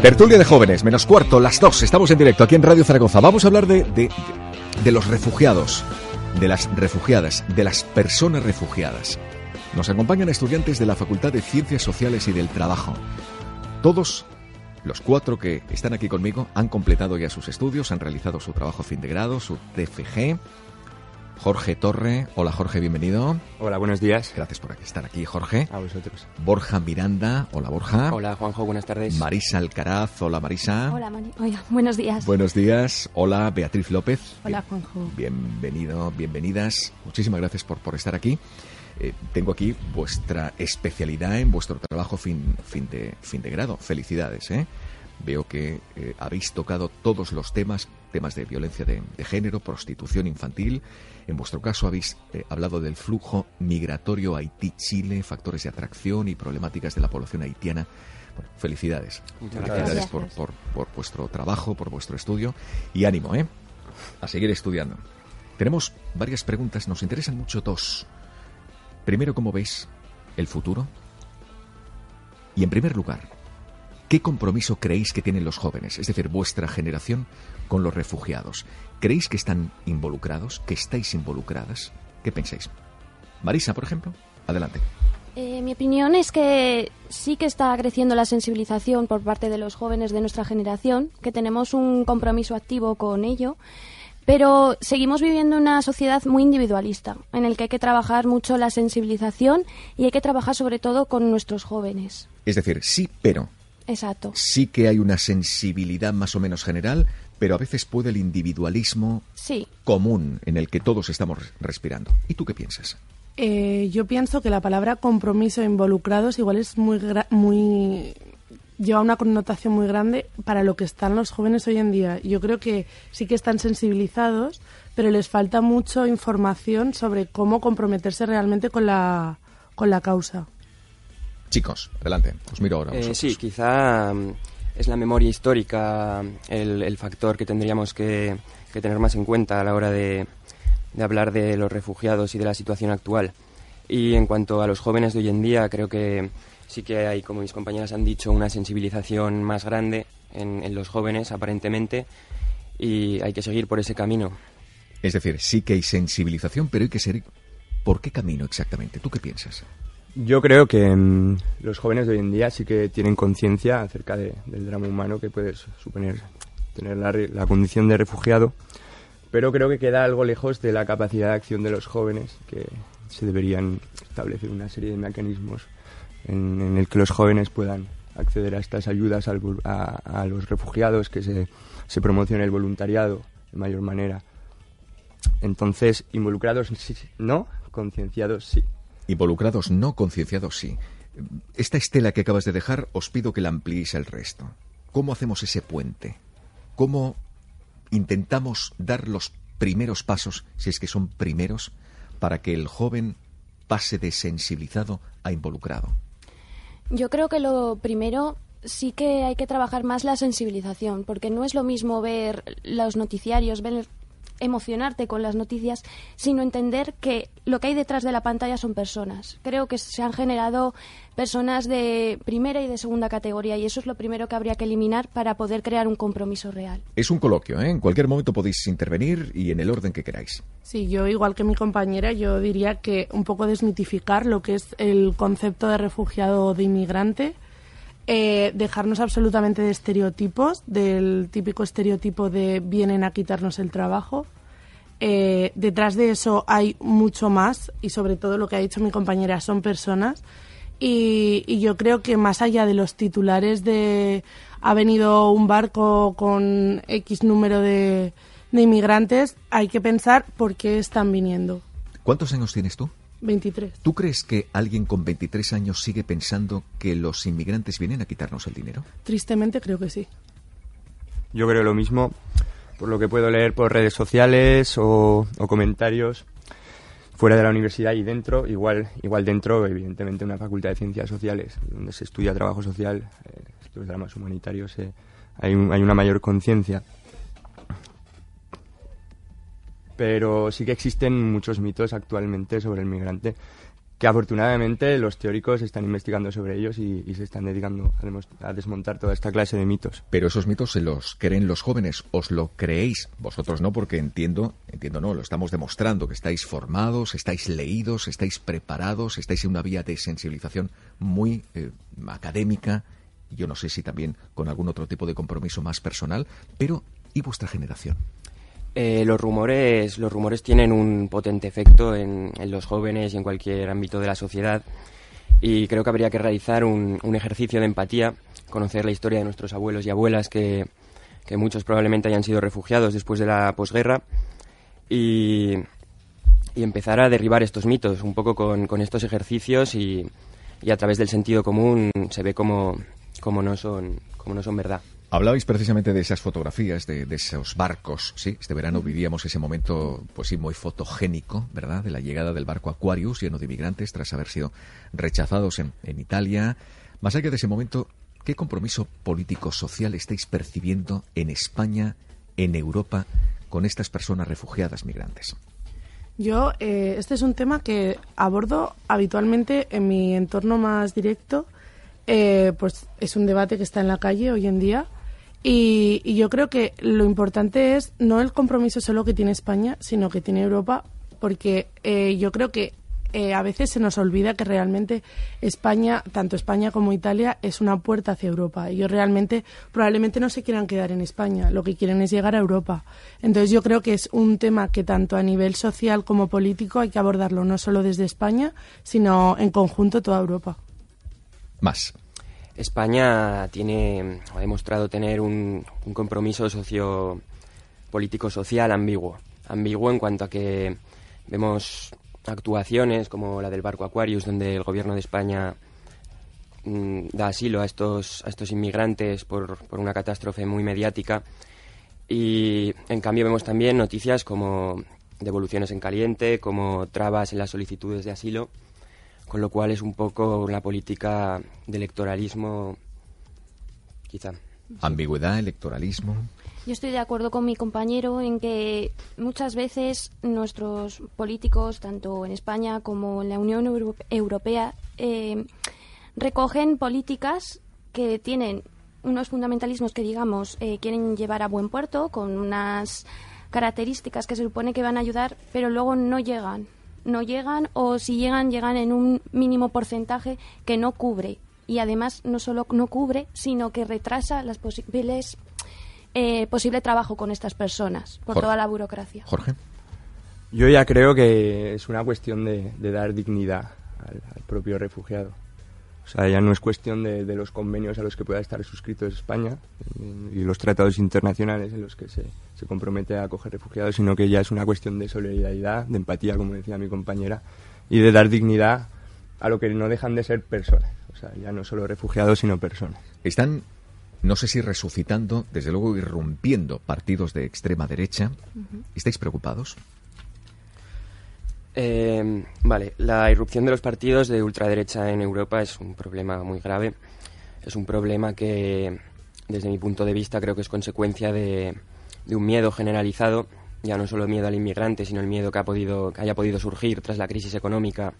Tertulia de jóvenes, menos cuarto, las dos. Estamos en directo aquí en Radio Zaragoza. Vamos a hablar de, de, de los refugiados, de las refugiadas, de las personas refugiadas. Nos acompañan estudiantes de la Facultad de Ciencias Sociales y del Trabajo. Todos los cuatro que están aquí conmigo han completado ya sus estudios, han realizado su trabajo fin de grado, su TFG. Jorge Torre. Hola Jorge, bienvenido. Hola, buenos días. Gracias por estar aquí, Jorge. A vosotros. Borja Miranda. Hola Borja. Hola Juanjo, buenas tardes. Marisa Alcaraz. Hola Marisa. Hola, Mani. Hola, buenos días. Buenos días. Hola Beatriz López. Hola, Juanjo. Bienvenido, bienvenidas. Muchísimas gracias por, por estar aquí. Eh, tengo aquí vuestra especialidad en vuestro trabajo fin, fin, de, fin de grado. Felicidades, ¿eh? Veo que eh, habéis tocado todos los temas, temas de violencia de, de género, prostitución infantil. En vuestro caso habéis eh, hablado del flujo migratorio Haití-Chile, factores de atracción y problemáticas de la población haitiana. Bueno, felicidades. Muchas felicidades gracias. por, por, por vuestro trabajo, por vuestro estudio. Y ánimo, ¿eh? A seguir estudiando. Tenemos varias preguntas, nos interesan mucho dos. Primero, ¿cómo veis el futuro? Y en primer lugar, ¿qué compromiso creéis que tienen los jóvenes, es decir, vuestra generación, con los refugiados? ¿Creéis que están involucrados, que estáis involucradas? ¿Qué pensáis? Marisa, por ejemplo, adelante. Eh, mi opinión es que sí que está creciendo la sensibilización por parte de los jóvenes de nuestra generación, que tenemos un compromiso activo con ello, pero seguimos viviendo una sociedad muy individualista, en el que hay que trabajar mucho la sensibilización y hay que trabajar sobre todo con nuestros jóvenes. Es decir, sí, pero. Exacto. Sí que hay una sensibilidad más o menos general, pero a veces puede el individualismo Sí. común en el que todos estamos respirando. ¿Y tú qué piensas? Eh, yo pienso que la palabra compromiso e involucrados igual es muy, muy lleva una connotación muy grande para lo que están los jóvenes hoy en día. Yo creo que sí que están sensibilizados, pero les falta mucho información sobre cómo comprometerse realmente con la, con la causa. Chicos, adelante. Os miro ahora. Eh, sí, quizá mm, es la memoria histórica el, el factor que tendríamos que, que tener más en cuenta a la hora de, de hablar de los refugiados y de la situación actual. Y en cuanto a los jóvenes de hoy en día, creo que sí que hay, como mis compañeras han dicho, una sensibilización más grande en, en los jóvenes, aparentemente, y hay que seguir por ese camino. Es decir, sí que hay sensibilización, pero hay que ser... ¿Por qué camino exactamente? ¿Tú qué piensas? Yo creo que mm, los jóvenes de hoy en día sí que tienen conciencia acerca de- del drama humano que puede su- suponer tener la, la condición de refugiado, pero creo que queda algo lejos de la capacidad de acción de los jóvenes, que se deberían establecer una serie de mecanismos en, el que los jóvenes puedan acceder a estas ayudas al a, a los refugiados, que se, promocione el voluntariado de mayor manera. Entonces, involucrados sí, no, concienciados sí. Involucrados no, concienciados sí. Esta estela que acabas de dejar, os pido que la ampliéis al resto. ¿Cómo hacemos ese puente? ¿Cómo intentamos dar los primeros pasos, si es que son primeros, para que el joven pase de sensibilizado a involucrado? Yo creo que lo primero sí que hay que trabajar más la sensibilización, porque no es lo mismo ver los noticiarios, ver emocionarte con las noticias, sino entender que lo que hay detrás de la pantalla son personas. Creo que se han generado personas de primera y de segunda categoría y eso es lo primero que habría que eliminar para poder crear un compromiso real. Es un coloquio, ¿eh? En cualquier momento podéis intervenir y en el orden que queráis. Sí, yo igual que mi compañera, yo diría que un poco desmitificar lo que es el concepto de refugiado o de inmigrante, eh, dejarnos absolutamente de estereotipos, del típico estereotipo de vienen a quitarnos el trabajo. Eh, detrás de eso hay mucho más y sobre todo lo que ha dicho mi compañera son personas y, yo creo que más allá de los titulares de ha venido un barco con X número de, de inmigrantes, hay que pensar por qué están viniendo. ¿Cuántos años tienes tú? 23. ¿Tú crees que alguien con 23 años sigue pensando que los inmigrantes vienen a quitarnos el dinero? Tristemente creo que sí. Yo creo lo mismo, por lo que puedo leer por redes sociales o, o comentarios fuera de la universidad y dentro, igual, igual dentro, evidentemente, una facultad de ciencias sociales, donde se estudia trabajo social, eh, estos dramas humanitarios, eh, hay, un- hay una mayor conciencia. Pero sí que existen muchos mitos actualmente sobre el migrante, que afortunadamente los teóricos están investigando sobre ellos y, se están dedicando a desmontar toda esta clase de mitos. Pero esos mitos se los creen los jóvenes, os lo creéis, vosotros no, porque entiendo, entiendo no, lo estamos demostrando, que estáis formados, estáis leídos, estáis preparados, estáis en una vía de sensibilización muy eh, académica, yo no sé si también con algún otro tipo de compromiso más personal, pero ¿y vuestra generación? Eh, los rumores los rumores tienen un potente efecto en, en los jóvenes y en cualquier ámbito de la sociedad. Y creo que habría que realizar un, ejercicio de empatía conocer la historia de nuestros abuelos y abuelas que, que muchos probablemente hayan sido refugiados después de la posguerra y, empezar a derribar estos mitos un poco con, estos ejercicios y, a través del sentido común se ve como no son como no son verdad Hablabais precisamente de esas fotografías, de, de esos barcos, sí. Este verano vivíamos ese momento, pues sí, muy fotogénico, ¿verdad? De la llegada del barco Aquarius lleno de inmigrantes tras haber sido rechazados en, en Italia. Más allá de ese momento, ¿qué compromiso político-social estáis percibiendo en España, en Europa, con estas personas refugiadas migrantes? Yo, eh, este es un tema que abordo habitualmente en mi entorno más directo. Eh, pues es un debate que está en la calle hoy en día. Y, y yo creo que lo importante es no el compromiso solo que tiene España, sino que tiene Europa, porque eh, yo creo que eh, a veces se nos olvida que realmente España, tanto España como Italia, es una puerta hacia Europa. Ellos realmente probablemente no se quieran quedar en España, lo que quieren es llegar a Europa. Entonces yo creo que es un tema que tanto a nivel social como político hay que abordarlo no solo desde España, sino en conjunto toda Europa. Más. España tiene, ha demostrado tener un, compromiso socio político social ambiguo. Ambiguo en cuanto a que vemos actuaciones como la del barco Aquarius, donde el gobierno de España mm, da asilo a estos, a estos inmigrantes por una catástrofe muy mediática. Y en cambio vemos también noticias como devoluciones en caliente, como trabas en las solicitudes de asilo con lo cual es un poco una política de electoralismo, quizá. Ambigüedad, electoralismo. Yo estoy de acuerdo con mi compañero en que muchas veces nuestros políticos, tanto en España como en la Unión Euro- Europea, eh, recogen políticas que tienen unos fundamentalismos que, digamos, eh, quieren llevar a buen puerto con unas características que se supone que van a ayudar, pero luego no llegan. No llegan o si llegan, llegan en un mínimo porcentaje que no cubre. Y además no solo no cubre, sino que retrasa las posibles eh, posible trabajo con estas personas por Jorge. toda la burocracia. Jorge. Yo ya creo que es una cuestión de, de dar dignidad al, al propio refugiado. O sea, ya no es cuestión de, de los convenios a los que pueda estar suscrito España eh, y los tratados internacionales en los que se, se compromete a acoger refugiados, sino que ya es una cuestión de solidaridad, de empatía, como decía mi compañera, y de dar dignidad a lo que no dejan de ser personas. O sea, ya no solo refugiados, sino personas. Están, no sé si resucitando, desde luego irrumpiendo partidos de extrema derecha. ¿Estáis preocupados? Eh, vale, la irrupción de los partidos de ultraderecha en Europa es un problema muy grave. Es un problema que, desde mi punto de vista, creo que es consecuencia de, un miedo generalizado, ya no solo miedo al inmigrante, sino el miedo que, ha podido, que haya podido surgir tras la crisis económica,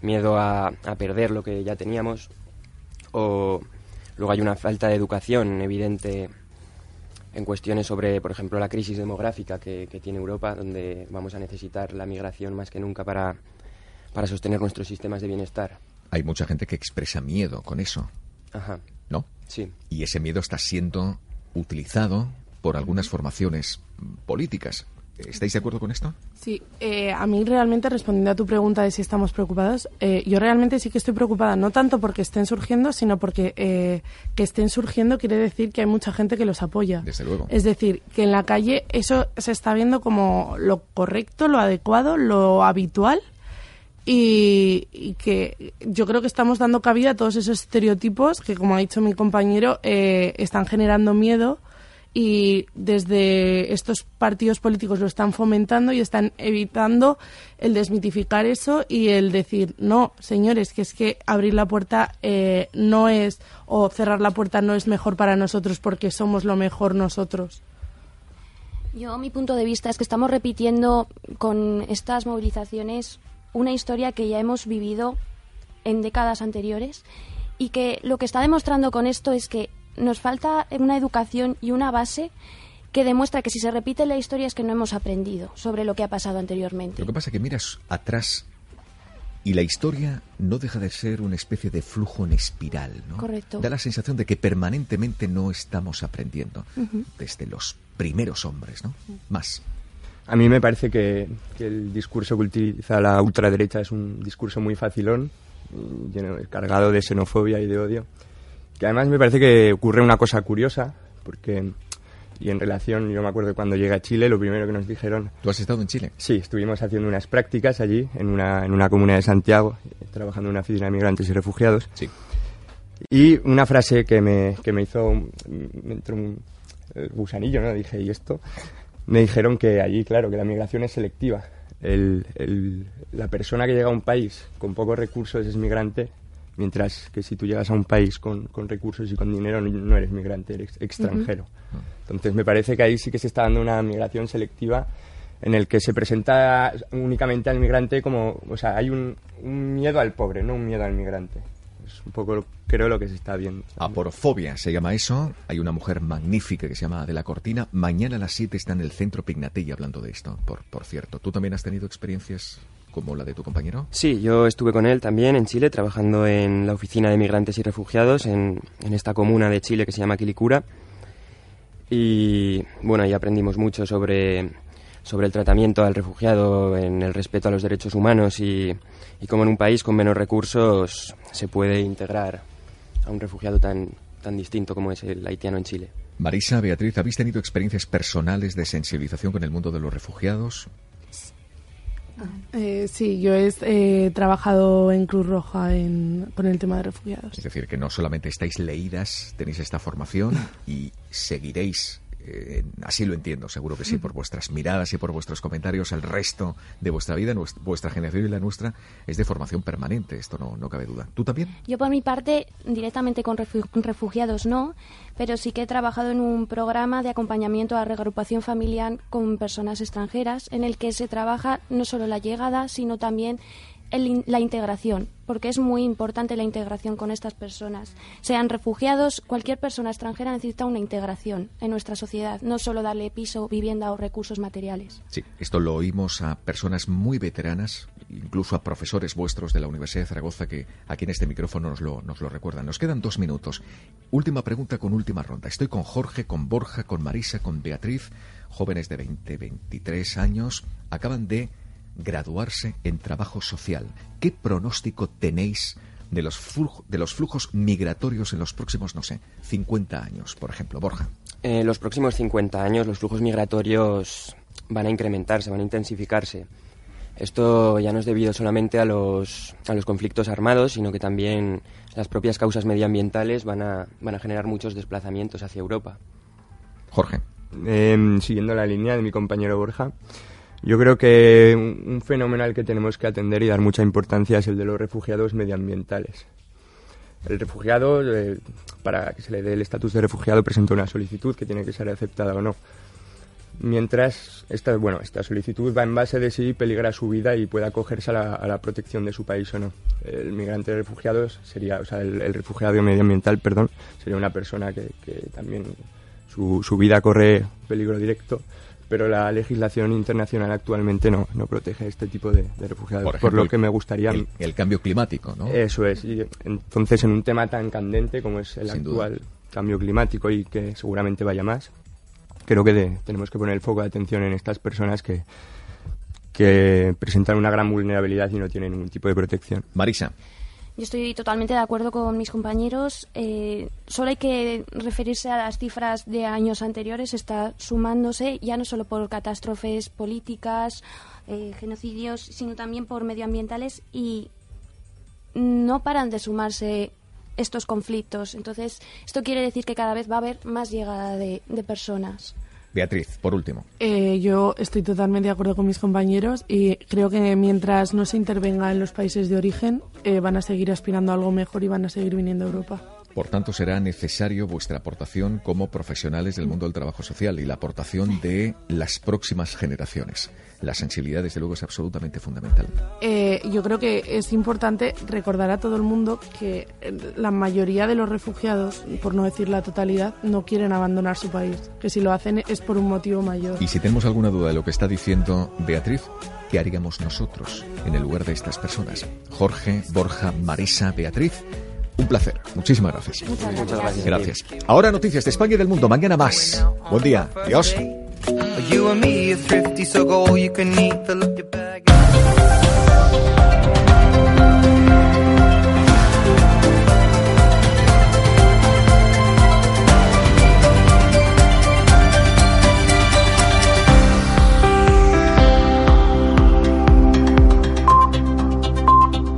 miedo a, a perder lo que ya teníamos, o luego hay una falta de educación evidente en cuestiones sobre, por ejemplo, la crisis demográfica que, que tiene Europa, donde vamos a necesitar la migración más que nunca para, para sostener nuestros sistemas de bienestar. Hay mucha gente que expresa miedo con eso, Ajá, ¿no? sí. Y ese miedo está siendo utilizado por algunas formaciones políticas. ¿Estáis de acuerdo con esto? Sí, eh, a mí realmente respondiendo a tu pregunta de si estamos preocupados, eh, yo realmente sí que estoy preocupada, no tanto porque estén surgiendo, sino porque eh, que estén surgiendo quiere decir que hay mucha gente que los apoya. Desde luego. Es decir, que en la calle eso se está viendo como lo correcto, lo adecuado, lo habitual y, que yo creo que estamos dando cabida a todos esos estereotipos que, como ha dicho mi compañero, eh, están generando miedo y desde estos partidos políticos lo están fomentando y están evitando el desmitificar eso y el decir, no, señores, que es que abrir la puerta eh, no es, o cerrar la puerta no es mejor para nosotros porque somos lo mejor nosotros. Yo, mi punto de vista es que estamos repitiendo con estas movilizaciones una historia que ya hemos vivido en décadas anteriores y que lo que está demostrando con esto es que nos falta una educación y una base que demuestra que si se repite la historia es que no hemos aprendido sobre lo que ha pasado anteriormente. Lo que pasa es que miras atrás y la historia no deja de ser una especie de flujo en espiral, ¿no? Correcto. Da la sensación de que permanentemente no estamos aprendiendo desde los primeros hombres, ¿no? Más. A mí me parece que, el discurso que utiliza la ultraderecha es un discurso muy facilón, lleno, cargado de xenofobia y de odio. Que además me parece que ocurre una cosa curiosa, porque, y en relación, yo me acuerdo cuando llegué a Chile, lo primero que nos dijeron... ¿Tú has estado en Chile? Sí, estuvimos haciendo unas prácticas allí, en una, en una comuna de Santiago, trabajando en una oficina de migrantes y refugiados. Sí. Y una frase que me, que me hizo, me entró un gusanillo, ¿no? Dije, ¿y esto? me dijeron que allí, claro, que la migración es selectiva. la persona que llega a un país con pocos recursos es migrante, mientras que si tú llegas a un país con, recursos y con dinero no, eres migrante, eres extranjero. Entonces me parece que ahí sí que se está dando una migración selectiva en el que se presenta únicamente al migrante como, o sea, hay un, un miedo al pobre, no un miedo al migrante un poco, creo, lo que se está viendo. Aporofobia se llama eso. Hay una mujer magnífica que se llama Adela Cortina. Mañana a las 7 está en el centro Pignatelli hablando de esto, por, por cierto. ¿Tú también has tenido experiencias como la de tu compañero? Sí, yo estuve con él también en Chile, trabajando en la Oficina de Migrantes y Refugiados, en, en esta comuna de Chile que se llama Quilicura. Y bueno, ahí aprendimos mucho sobre sobre el tratamiento al refugiado, en el respeto a los derechos humanos y, y cómo en un país con menos recursos se puede integrar a un refugiado tan, tan distinto como es el haitiano en Chile. Marisa, Beatriz, ¿habéis tenido experiencias personales de sensibilización con el mundo de los refugiados? Eh, sí, yo he eh, trabajado en Cruz Roja con el tema de refugiados. Es decir, que no solamente estáis leídas, tenéis esta formación y seguiréis eh, así lo entiendo, seguro que sí, por vuestras miradas y por vuestros comentarios, el resto de vuestra vida, vuestra generación y la nuestra, es de formación permanente, esto no, no cabe duda. ¿Tú también? Yo por mi parte, directamente con refugiados no, pero sí que he trabajado en un programa de acompañamiento a regrupación familiar con personas extranjeras, en el que se trabaja no solo la llegada, sino también la integración, porque es muy importante la integración con estas personas. Sean refugiados, cualquier persona extranjera necesita una integración en nuestra sociedad, no solo darle piso, vivienda o recursos materiales. Sí, esto lo oímos a personas muy veteranas, incluso a profesores vuestros de la Universidad de Zaragoza que aquí en este micrófono nos lo, nos lo recuerdan. Nos quedan dos minutos. Última pregunta con última ronda. Estoy con Jorge, con Borja, con Marisa, con Beatriz, jóvenes de 20, 23 años, acaban de graduarse en trabajo social. ¿Qué pronóstico tenéis de los, de los flujos migratorios en los próximos, no sé, 50 años, por ejemplo? Borja. En los próximos 50 años los flujos migratorios van a incrementarse, van a intensificarse. Esto ya no es debido solamente a los, a los conflictos armados, sino que también las propias causas medioambientales van a, van a generar muchos desplazamientos hacia Europa. Jorge. Em, siguiendo la línea de mi compañero Borja, yo creo que un, fenómeno al que tenemos que atender y dar mucha importancia es el de los refugiados medioambientales. El refugiado, eh, para que se le dé el estatus de refugiado, presenta una solicitud que tiene que ser aceptada o no. Mientras esta, bueno, esta solicitud va en base de si peligra su vida y puede acogerse a la, protección de su país o no. El migrante de refugiados sería, o sea, el, refugiado medioambiental, perdón, sería una persona que, también su, su vida corre peligro directo pero la legislación internacional actualmente no, no protege este tipo de, refugiados, por, lo que me gustaría... El, cambio climático, ¿no? Eso es, y entonces en un tema tan candente como es el actual cambio climático y que seguramente vaya más, creo que tenemos que poner el foco de atención en estas personas que, que presentan una gran vulnerabilidad y no tienen ningún tipo de protección. Marisa. Yo estoy totalmente de acuerdo con mis compañeros. Eh, solo hay que referirse a las cifras de años anteriores. Está sumándose ya no solo por catástrofes políticas, eh, genocidios, sino también por medioambientales y no paran de sumarse estos conflictos. Entonces, esto quiere decir que cada vez va a haber más llegada de, personas. Beatriz, por último. Eh, yo estoy totalmente de acuerdo con mis compañeros y creo que mientras no se intervenga en los países de origen, eh, van a seguir aspirando a algo mejor y van a seguir viniendo a Europa. Por tanto, será necesario vuestra aportación como profesionales del mundo del trabajo social y la aportación de las próximas generaciones. La sensibilidad, desde luego, es absolutamente fundamental. Eh, yo creo que es importante recordar a todo el mundo que la mayoría de los refugiados, por no decir la totalidad, no quieren abandonar su país. Que si lo hacen es por un motivo mayor. Y si tenemos alguna duda de lo que está diciendo Beatriz, ¿qué haríamos nosotros en el lugar de estas personas? Jorge, Borja, Marisa, Beatriz. Un placer. Muchísimas gracias. Muchas gracias. Gracias. Ahora noticias de España y del mundo. Mañana más. Buen día. Adiós.